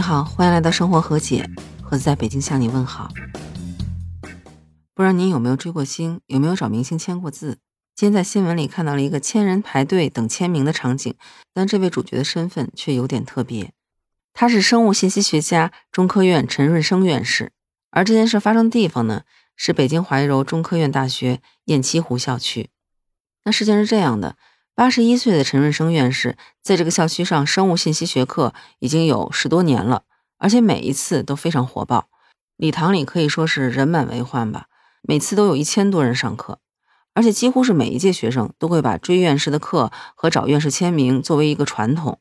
你好，欢迎来到生活和解，盒子在北京向你问好。不知道您有没有追过星，有没有找明星签过字？今天在新闻里看到了一个千人排队等签名的场景，但这位主角的身份却有点特别，他是生物信息学家、中科院陈润生院士。而这件事发生的地方呢，是北京怀柔中科院大学雁栖湖校区。那事情是这样的。八十一岁的陈润生院士，在这个校区上生物信息学课已经有十多年了，而且每一次都非常火爆，礼堂里可以说是人满为患吧。每次都有一千多人上课，而且几乎是每一届学生都会把追院士的课和找院士签名作为一个传统。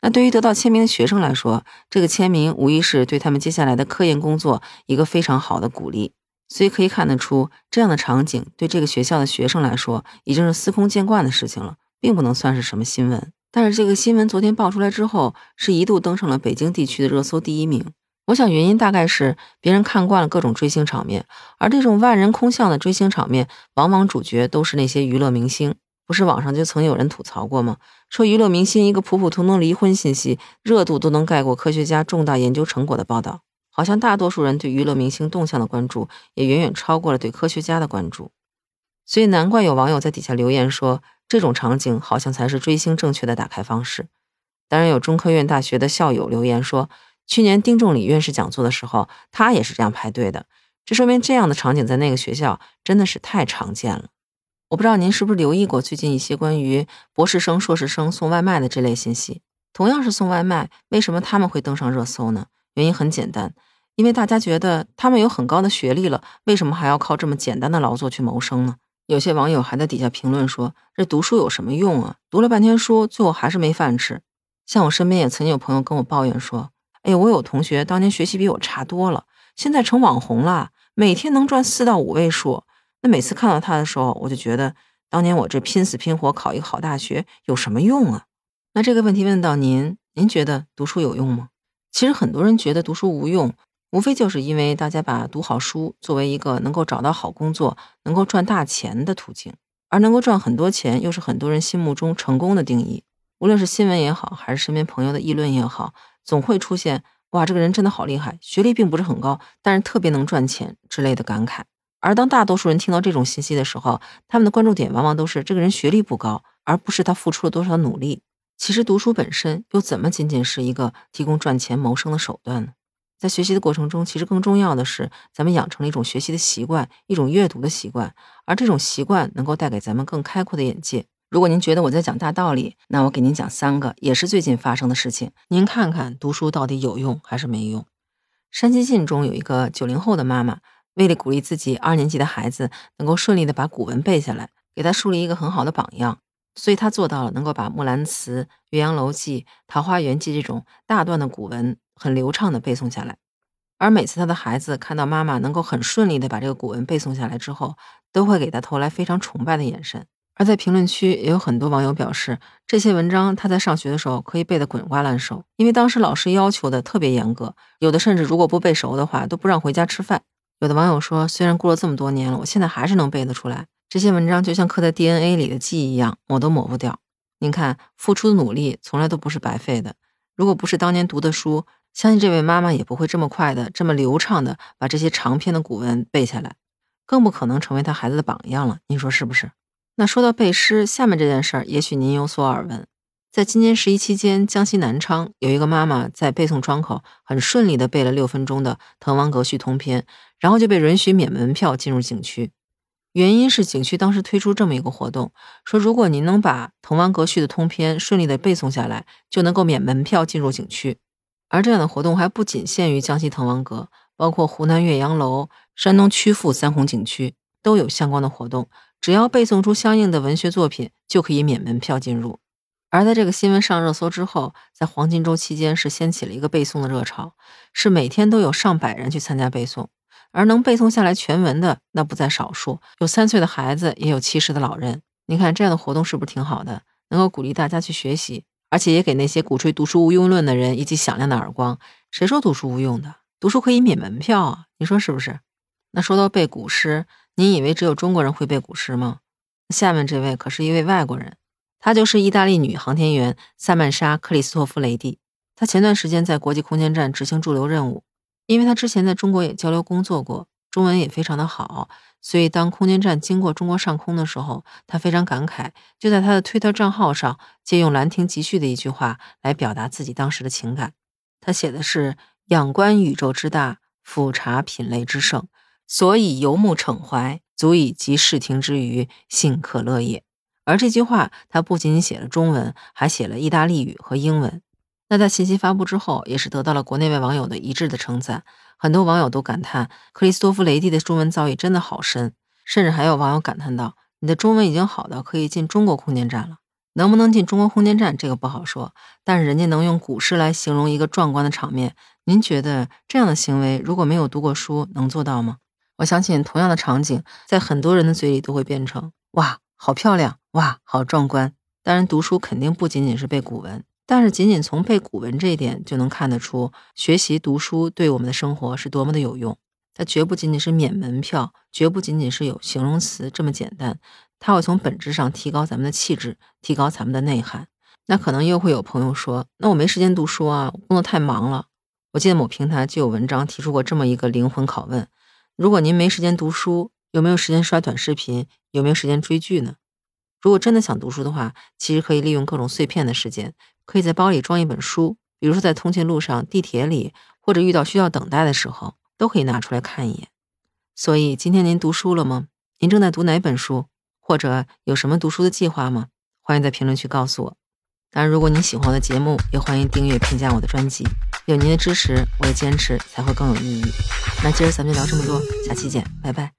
那对于得到签名的学生来说，这个签名无疑是对他们接下来的科研工作一个非常好的鼓励。所以可以看得出，这样的场景对这个学校的学生来说已经是司空见惯的事情了。并不能算是什么新闻，但是这个新闻昨天爆出来之后，是一度登上了北京地区的热搜第一名。我想原因大概是别人看惯了各种追星场面，而这种万人空巷的追星场面，往往主角都是那些娱乐明星。不是网上就曾有人吐槽过吗？说娱乐明星一个普普通通离婚信息，热度都能盖过科学家重大研究成果的报道。好像大多数人对娱乐明星动向的关注，也远远超过了对科学家的关注。所以难怪有网友在底下留言说。这种场景好像才是追星正确的打开方式。当然，有中科院大学的校友留言说，去年丁仲礼院士讲座的时候，他也是这样排队的。这说明这样的场景在那个学校真的是太常见了。我不知道您是不是留意过最近一些关于博士生、硕士生送外卖的这类信息。同样是送外卖，为什么他们会登上热搜呢？原因很简单，因为大家觉得他们有很高的学历了，为什么还要靠这么简单的劳作去谋生呢？有些网友还在底下评论说：“这读书有什么用啊？读了半天书，最后还是没饭吃。”像我身边也曾经有朋友跟我抱怨说：“哎，我有同学当年学习比我差多了，现在成网红了，每天能赚四到五位数。那每次看到他的时候，我就觉得当年我这拼死拼活考一个好大学有什么用啊？”那这个问题问到您，您觉得读书有用吗？其实很多人觉得读书无用。无非就是因为大家把读好书作为一个能够找到好工作、能够赚大钱的途径，而能够赚很多钱又是很多人心目中成功的定义。无论是新闻也好，还是身边朋友的议论也好，总会出现“哇，这个人真的好厉害，学历并不是很高，但是特别能赚钱”之类的感慨。而当大多数人听到这种信息的时候，他们的关注点往往都是这个人学历不高，而不是他付出了多少努力。其实读书本身又怎么仅仅是一个提供赚钱谋生的手段呢？在学习的过程中，其实更重要的是，咱们养成了一种学习的习惯，一种阅读的习惯，而这种习惯能够带给咱们更开阔的眼界。如果您觉得我在讲大道理，那我给您讲三个，也是最近发生的事情，您看看读书到底有用还是没用。山西晋中有一个九零后的妈妈，为了鼓励自己二年级的孩子能够顺利的把古文背下来，给他树立一个很好的榜样，所以他做到了能够把《木兰辞》《岳阳楼记》《桃花源记》这种大段的古文。很流畅的背诵下来，而每次他的孩子看到妈妈能够很顺利的把这个古文背诵下来之后，都会给他投来非常崇拜的眼神。而在评论区也有很多网友表示，这些文章他在上学的时候可以背得滚瓜烂熟，因为当时老师要求的特别严格，有的甚至如果不背熟的话都不让回家吃饭。有的网友说，虽然过了这么多年了，我现在还是能背得出来。这些文章就像刻在 DNA 里的记忆一样，抹都抹不掉。您看，付出的努力从来都不是白费的。如果不是当年读的书，相信这位妈妈也不会这么快的、这么流畅的把这些长篇的古文背下来，更不可能成为他孩子的榜样了。您说是不是？那说到背诗，下面这件事儿也许您有所耳闻。在今年十一期间，江西南昌有一个妈妈在背诵窗口很顺利的背了六分钟的《滕王阁序通篇》，然后就被允许免门票进入景区。原因是景区当时推出这么一个活动，说如果您能把《滕王阁序》的通篇顺利的背诵下来，就能够免门票进入景区。而这样的活动还不仅限于江西滕王阁，包括湖南岳阳楼、山东曲阜三红景区都有相关的活动。只要背诵出相应的文学作品，就可以免门票进入。而在这个新闻上热搜之后，在黄金周期间是掀起了一个背诵的热潮，是每天都有上百人去参加背诵。而能背诵下来全文的那不在少数，有三岁的孩子，也有七十的老人。你看这样的活动是不是挺好的？能够鼓励大家去学习。而且也给那些鼓吹读书无用论的人一记响亮的耳光。谁说读书无用的？读书可以免门票啊！你说是不是？那说到背古诗，您以为只有中国人会背古诗吗？下面这位可是一位外国人，她就是意大利女航天员萨曼莎·克里斯托夫雷蒂。她前段时间在国际空间站执行驻留任务，因为他之前在中国也交流工作过，中文也非常的好，所以当空间站经过中国上空的时候，他非常感慨，就在他的推特账号上借用《兰亭集序》的一句话来表达自己当时的情感。他写的是：“仰观宇宙之大，俯察品类之盛，所以游目骋怀，足以集视听之娱，幸可乐也。”而这句话，他不仅仅写了中文，还写了意大利语和英文。那在信息发布之后，也是得到了国内外网友的一致的称赞。很多网友都感叹克里斯托弗·雷蒂的中文造诣真的好深，甚至还有网友感叹道：“你的中文已经好到可以进中国空间站了。能不能进中国空间站，这个不好说。但是人家能用古诗来形容一个壮观的场面，您觉得这样的行为，如果没有读过书，能做到吗？我相信同样的场景，在很多人的嘴里都会变成‘哇，好漂亮！哇，好壮观！’当然，读书肯定不仅仅是背古文。”但是，仅仅从背古文这一点就能看得出，学习读书对我们的生活是多么的有用。它绝不仅仅是免门票，绝不仅仅是有形容词这么简单，它会从本质上提高咱们的气质，提高咱们的内涵。那可能又会有朋友说，那我没时间读书啊，工作太忙了。我记得某平台就有文章提出过这么一个灵魂拷问：如果您没时间读书，有没有时间刷短视频？有没有时间追剧呢？如果真的想读书的话，其实可以利用各种碎片的时间。可以在包里装一本书，比如说在通勤路上、地铁里，或者遇到需要等待的时候，都可以拿出来看一眼。所以今天您读书了吗？您正在读哪本书？或者有什么读书的计划吗？欢迎在评论区告诉我。当然，如果您喜欢我的节目，也欢迎订阅、评价我的专辑。有您的支持，我的坚持才会更有意义。那今儿咱们就聊这么多，下期见，拜拜。